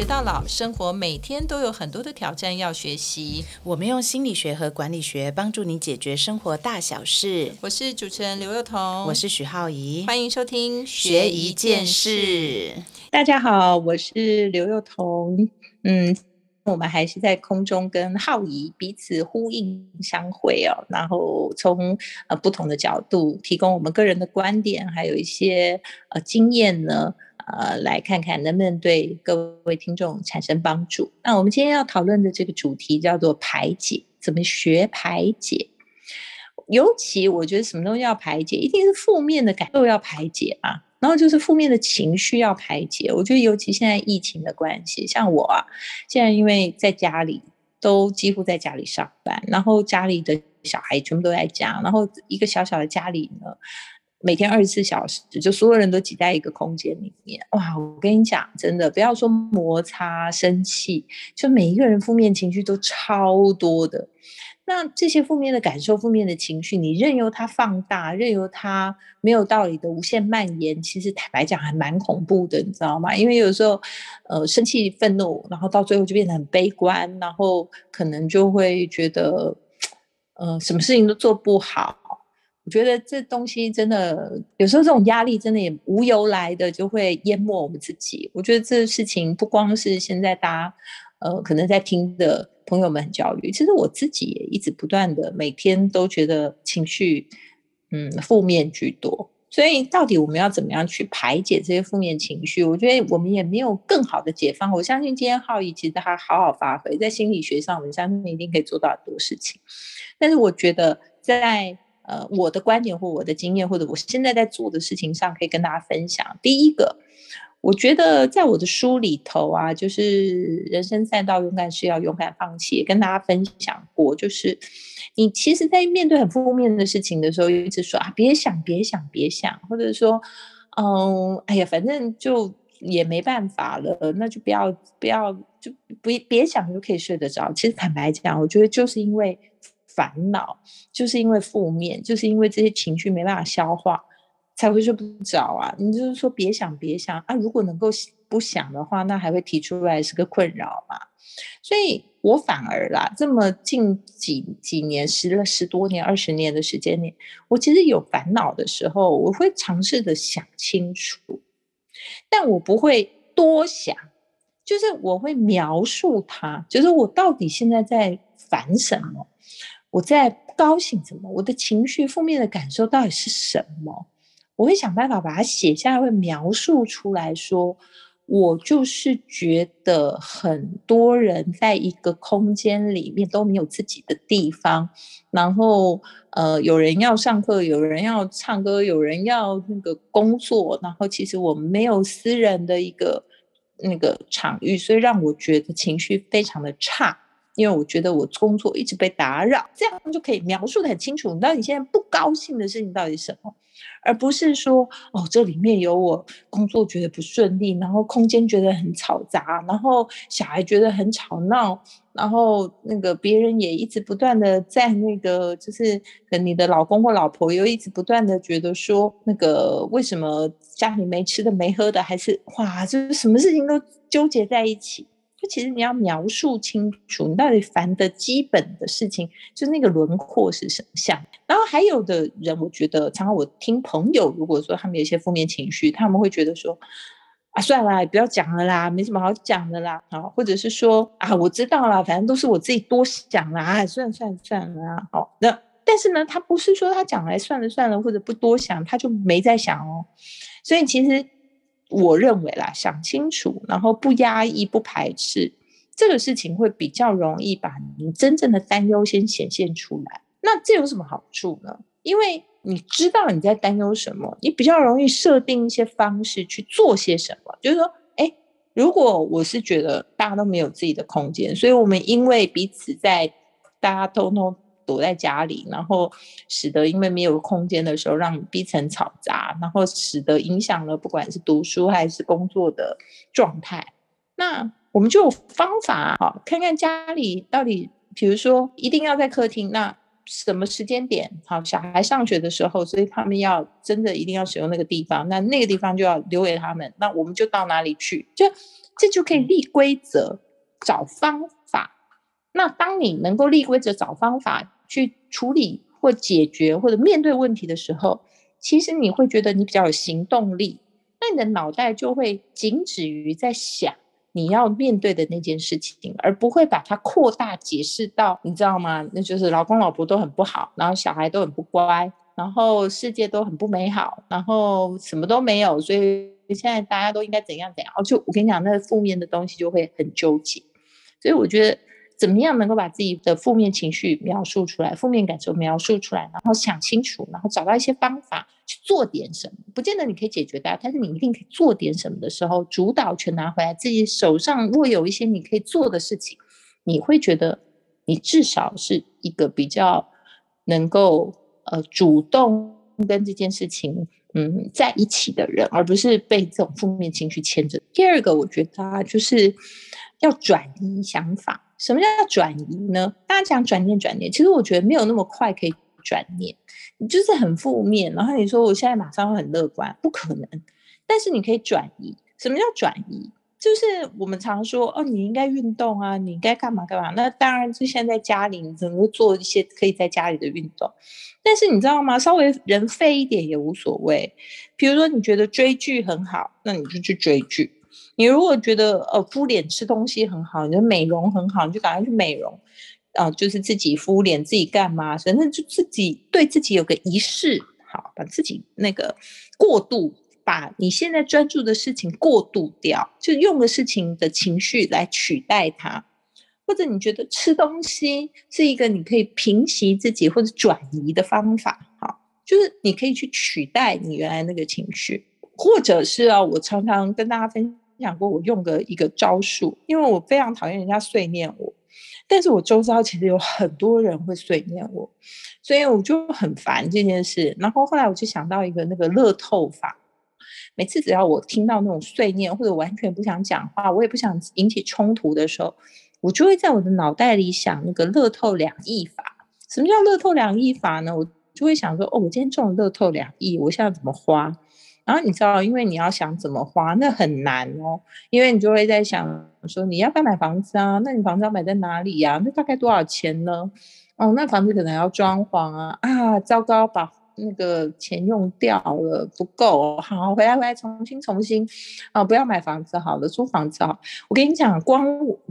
学到老，生活每天都有很多的挑战要学习。我们用心理学和管理学帮助你解决生活大小事。我是主持人刘幼彤，我是许浩怡，欢迎收听学一件事。大家好，我是刘幼彤。嗯，我们还是在空中跟浩怡彼此呼应相会哦，然后从呃不同的角度提供我们个人的观点，还有一些呃经验呢。呃，来看看能不能对各位听众产生帮助。那我们今天要讨论的这个主题叫做排解，怎么学排解？尤其我觉得什么东西要排解，一定是负面的感受要排解啊，然后就是负面的情绪要排解。我觉得尤其现在疫情的关系，像我啊，现在因为在家里都几乎在家里上班，然后家里的小孩全部都在家，然后一个小小的家里呢。每天二十四小时，就所有人都挤在一个空间里面，哇！我跟你讲，真的不要说摩擦、生气，就每一个人负面情绪都超多的。那这些负面的感受、负面的情绪，你任由它放大，任由它没有道理的无限蔓延，其实坦白讲还蛮恐怖的，你知道吗？因为有时候，呃，生气、愤怒，然后到最后就变得很悲观，然后可能就会觉得，呃，什么事情都做不好。我觉得这东西真的有时候这种压力真的也无由来的就会淹没我们自己。我觉得这事情不光是现在大家呃可能在听的朋友们很焦虑，其实我自己也一直不断的每天都觉得情绪嗯负面居多。所以到底我们要怎么样去排解这些负面情绪？我觉得我们也没有更好的解方。我相信今天浩宇其实他好好发挥在心理学上，我们相信一定可以做到很多事情。但是我觉得在呃，我的观点或我的经验，或者我现在在做的事情上，可以跟大家分享。第一个，我觉得在我的书里头啊，就是人生赛道，勇敢是要勇敢放弃，跟大家分享过，就是你其实，在面对很负面的事情的时候，一直说啊，别想，别想，别想，或者说，嗯，哎呀，反正就也没办法了，那就不要，不要，就不别想就可以睡得着。其实坦白讲，我觉得就是因为。烦恼就是因为负面，就是因为这些情绪没办法消化，才会睡不着啊！你就是说别想别想啊！如果能够不想的话，那还会提出来是个困扰嘛？所以我反而啦，这么近几几年十了十多年、二十年的时间里，我其实有烦恼的时候，我会尝试的想清楚，但我不会多想，就是我会描述它，就是我到底现在在烦什么。我在不高兴什么？我的情绪负面的感受到底是什么？我会想办法把它写下来，会描述出来说，我就是觉得很多人在一个空间里面都没有自己的地方，然后呃，有人要上课，有人要唱歌，有人要那个工作，然后其实我们没有私人的一个那个场域，所以让我觉得情绪非常的差。因为我觉得我工作一直被打扰，这样就可以描述的很清楚。你到底现在不高兴的事情到底什么，而不是说哦，这里面有我工作觉得不顺利，然后空间觉得很吵杂，然后小孩觉得很吵闹，然后那个别人也一直不断的在那个，就是跟你的老公或老婆又一直不断的觉得说，那个为什么家里没吃的没喝的，还是哇，就是什么事情都纠结在一起。其实你要描述清楚，你到底烦的基本的事情，就是那个轮廓是什么像。然后还有的人，我觉得常常我听朋友，如果说他们有一些负面情绪，他们会觉得说啊，算了，不要讲了啦，没什么好讲的啦，好，或者是说啊，我知道了，反正都是我自己多想啦，啊，算了算了算了啊，好，那但是呢，他不是说他讲来算了算了，或者不多想，他就没在想哦，所以其实。我认为啦，想清楚，然后不压抑、不排斥，这个事情会比较容易把你真正的担忧先显现出来。那这有什么好处呢？因为你知道你在担忧什么，你比较容易设定一些方式去做些什么。就是说，哎，如果我是觉得大家都没有自己的空间，所以我们因为彼此在大家通通。躲在家里，然后使得因为没有空间的时候，让逼成吵杂，然后使得影响了不管是读书还是工作的状态。那我们就有方法哈，看看家里到底，比如说一定要在客厅，那什么时间点好？小孩上学的时候，所以他们要真的一定要使用那个地方，那那个地方就要留给他们。那我们就到哪里去？就这就可以立规则，找方法。那当你能够立规则、找方法去处理或解决或者面对问题的时候，其实你会觉得你比较有行动力。那你的脑袋就会仅止于在想你要面对的那件事情，而不会把它扩大解释到，你知道吗？那就是老公老婆都很不好，然后小孩都很不乖，然后世界都很不美好，然后什么都没有，所以现在大家都应该怎样怎样。就我跟你讲，那负面的东西就会很纠结。所以我觉得。怎么样能够把自己的负面情绪描述出来，负面感受描述出来，然后想清楚，然后找到一些方法去做点什么？不见得你可以解决它，但是你一定可以做点什么的时候，主导权拿回来，自己手上如果有一些你可以做的事情，你会觉得你至少是一个比较能够呃主动跟这件事情嗯在一起的人，而不是被这种负面情绪牵着。第二个，我觉得啊，就是要转移想法。什么叫转移呢？大家讲转念，转念，其实我觉得没有那么快可以转念。你就是很负面，然后你说我现在马上会很乐观，不可能。但是你可以转移。什么叫转移？就是我们常说哦，你应该运动啊，你应该干嘛干嘛。那当然，就现在家里你怎么做一些可以在家里的运动。但是你知道吗？稍微人废一点也无所谓。比如说你觉得追剧很好，那你就去追剧。你如果觉得呃敷脸吃东西很好，你的美容很好，你就赶快去美容，啊，就是自己敷脸自己干嘛？反正就自己对自己有个仪式，好，把自己那个过度，把你现在专注的事情过渡掉，就用的事情的情绪来取代它，或者你觉得吃东西是一个你可以平息自己或者转移的方法，好，就是你可以去取代你原来那个情绪，或者是啊，我常常跟大家分。讲过我用的一个招数，因为我非常讨厌人家碎念我，但是我周遭其实有很多人会碎念我，所以我就很烦这件事。然后后来我就想到一个那个乐透法，每次只要我听到那种碎念或者完全不想讲话，我也不想引起冲突的时候，我就会在我的脑袋里想那个乐透两亿法。什么叫乐透两亿法呢？我就会想说，哦，我今天中了乐透两亿，我现在怎么花？然后你知道，因为你要想怎么花，那很难哦。因为你就会在想说，你要不要买房子啊？那你房子要买在哪里呀？那大概多少钱呢？哦，那房子可能要装潢啊。啊，糟糕，把那个钱用掉了，不够。好，回来回来，重新重新。啊，不要买房子好了，租房子好。我跟你讲，光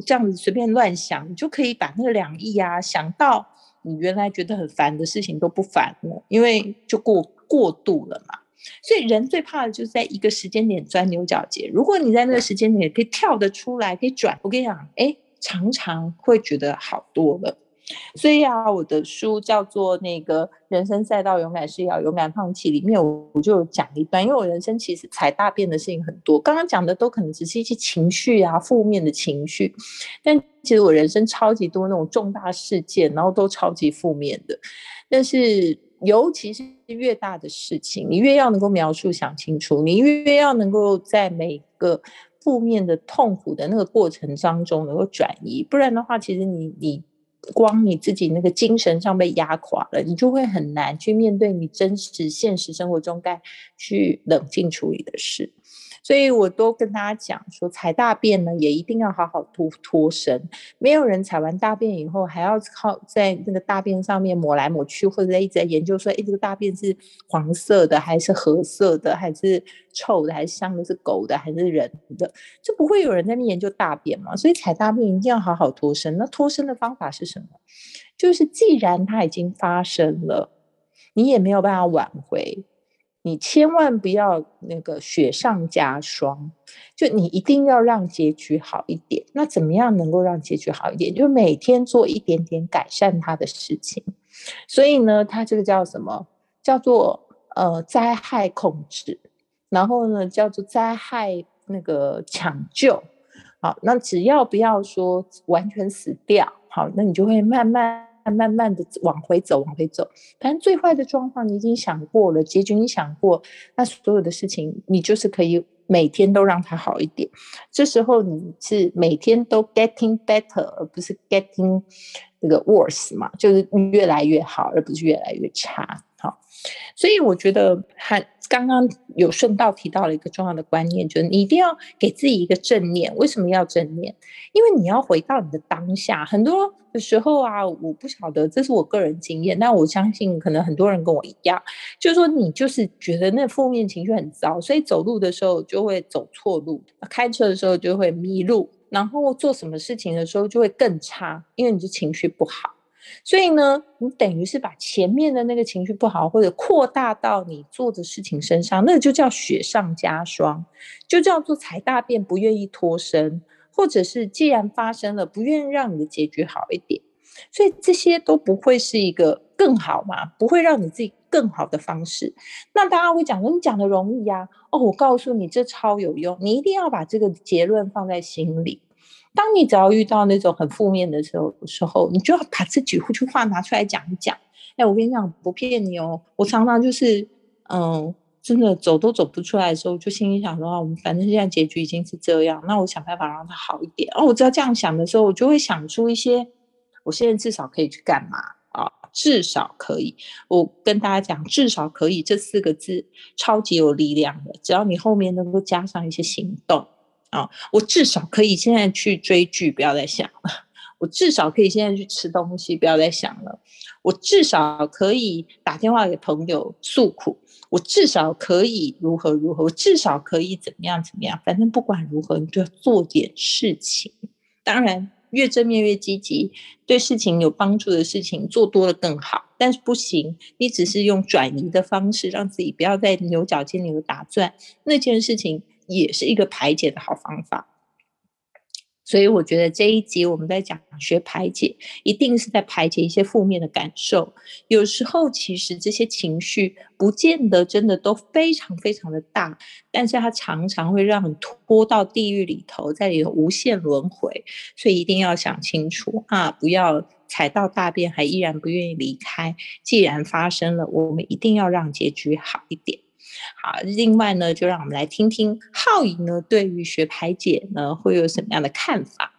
这样子随便乱想，你就可以把那个两亿啊想到你原来觉得很烦的事情都不烦了，因为就过过度了嘛。所以人最怕的就是在一个时间点钻牛角尖。如果你在那个时间点可以跳得出来，可以转，我跟你讲，哎，常常会觉得好多了。所以啊，我的书叫做《那个人生赛道，勇敢是要勇敢放弃》，里面我我就讲一段，因为我人生其实踩大便的事情很多。刚刚讲的都可能只是一些情绪啊，负面的情绪，但其实我人生超级多那种重大事件，然后都超级负面的，但是。尤其是越大的事情，你越要能够描述、想清楚，你越要能够在每个负面的痛苦的那个过程当中能够转移，不然的话，其实你你光你自己那个精神上被压垮了，你就会很难去面对你真实现实生活中该去冷静处理的事。所以我都跟大家讲说，踩大便呢也一定要好好脱脱身。没有人踩完大便以后还要靠在那个大便上面抹来抹去，或者一直在研究说，哎，这个大便是黄色的还是褐色的，还是臭的，还是香的，是狗的还是人的？就不会有人在那研究大便嘛。所以踩大便一定要好好脱身。那脱身的方法是什么？就是既然它已经发生了，你也没有办法挽回。你千万不要那个雪上加霜，就你一定要让结局好一点。那怎么样能够让结局好一点？就每天做一点点改善它的事情。所以呢，它这个叫什么？叫做呃灾害控制，然后呢叫做灾害那个抢救。好，那只要不要说完全死掉，好，那你就会慢慢。慢慢的往回走，往回走。反正最坏的状况你已经想过了，结局你想过，那所有的事情你就是可以每天都让它好一点。这时候你是每天都 getting better，而不是 getting 那个 worse 嘛，就是越来越好，而不是越来越差。好，所以我觉得还刚刚有顺道提到了一个重要的观念，就是你一定要给自己一个正念。为什么要正念？因为你要回到你的当下。很多的时候啊，我不晓得，这是我个人经验，但我相信可能很多人跟我一样，就是说你就是觉得那负面情绪很糟，所以走路的时候就会走错路，开车的时候就会迷路，然后做什么事情的时候就会更差，因为你的情绪不好。所以呢，你等于是把前面的那个情绪不好，或者扩大到你做的事情身上，那就叫雪上加霜，就叫做踩大便不愿意脱身，或者是既然发生了，不愿意让你的结局好一点。所以这些都不会是一个更好嘛，不会让你自己更好的方式。那大家会讲说，你讲的容易呀？哦，我告诉你，这超有用，你一定要把这个结论放在心里。当你只要遇到那种很负面的时候，时候你就要把这几句话拿出来讲一讲。哎，我跟你讲，不骗你哦，我常常就是，嗯，真的走都走不出来的时候，就心里想说，我们反正现在结局已经是这样，那我想办法让它好一点。哦，我只要这样想的时候，我就会想出一些，我现在至少可以去干嘛啊？至少可以，我跟大家讲，至少可以这四个字超级有力量的，只要你后面能够加上一些行动。啊，我至少可以现在去追剧，不要再想了；我至少可以现在去吃东西，不要再想了；我至少可以打电话给朋友诉苦；我至少可以如何如何；我至少可以怎么样怎么样。反正不管如何，你就要做点事情。当然，越正面越积极，对事情有帮助的事情做多了更好。但是不行，你只是用转移的方式，让自己不要在牛角尖里头打转，那件事情。也是一个排解的好方法，所以我觉得这一集我们在讲学排解，一定是在排解一些负面的感受。有时候其实这些情绪不见得真的都非常非常的大，但是它常常会让你拖到地狱里头，在里头无限轮回。所以一定要想清楚啊，不要踩到大便还依然不愿意离开。既然发生了，我们一定要让结局好一点。好，另外呢，就让我们来听听浩宇呢对于学排解呢会有什么样的看法。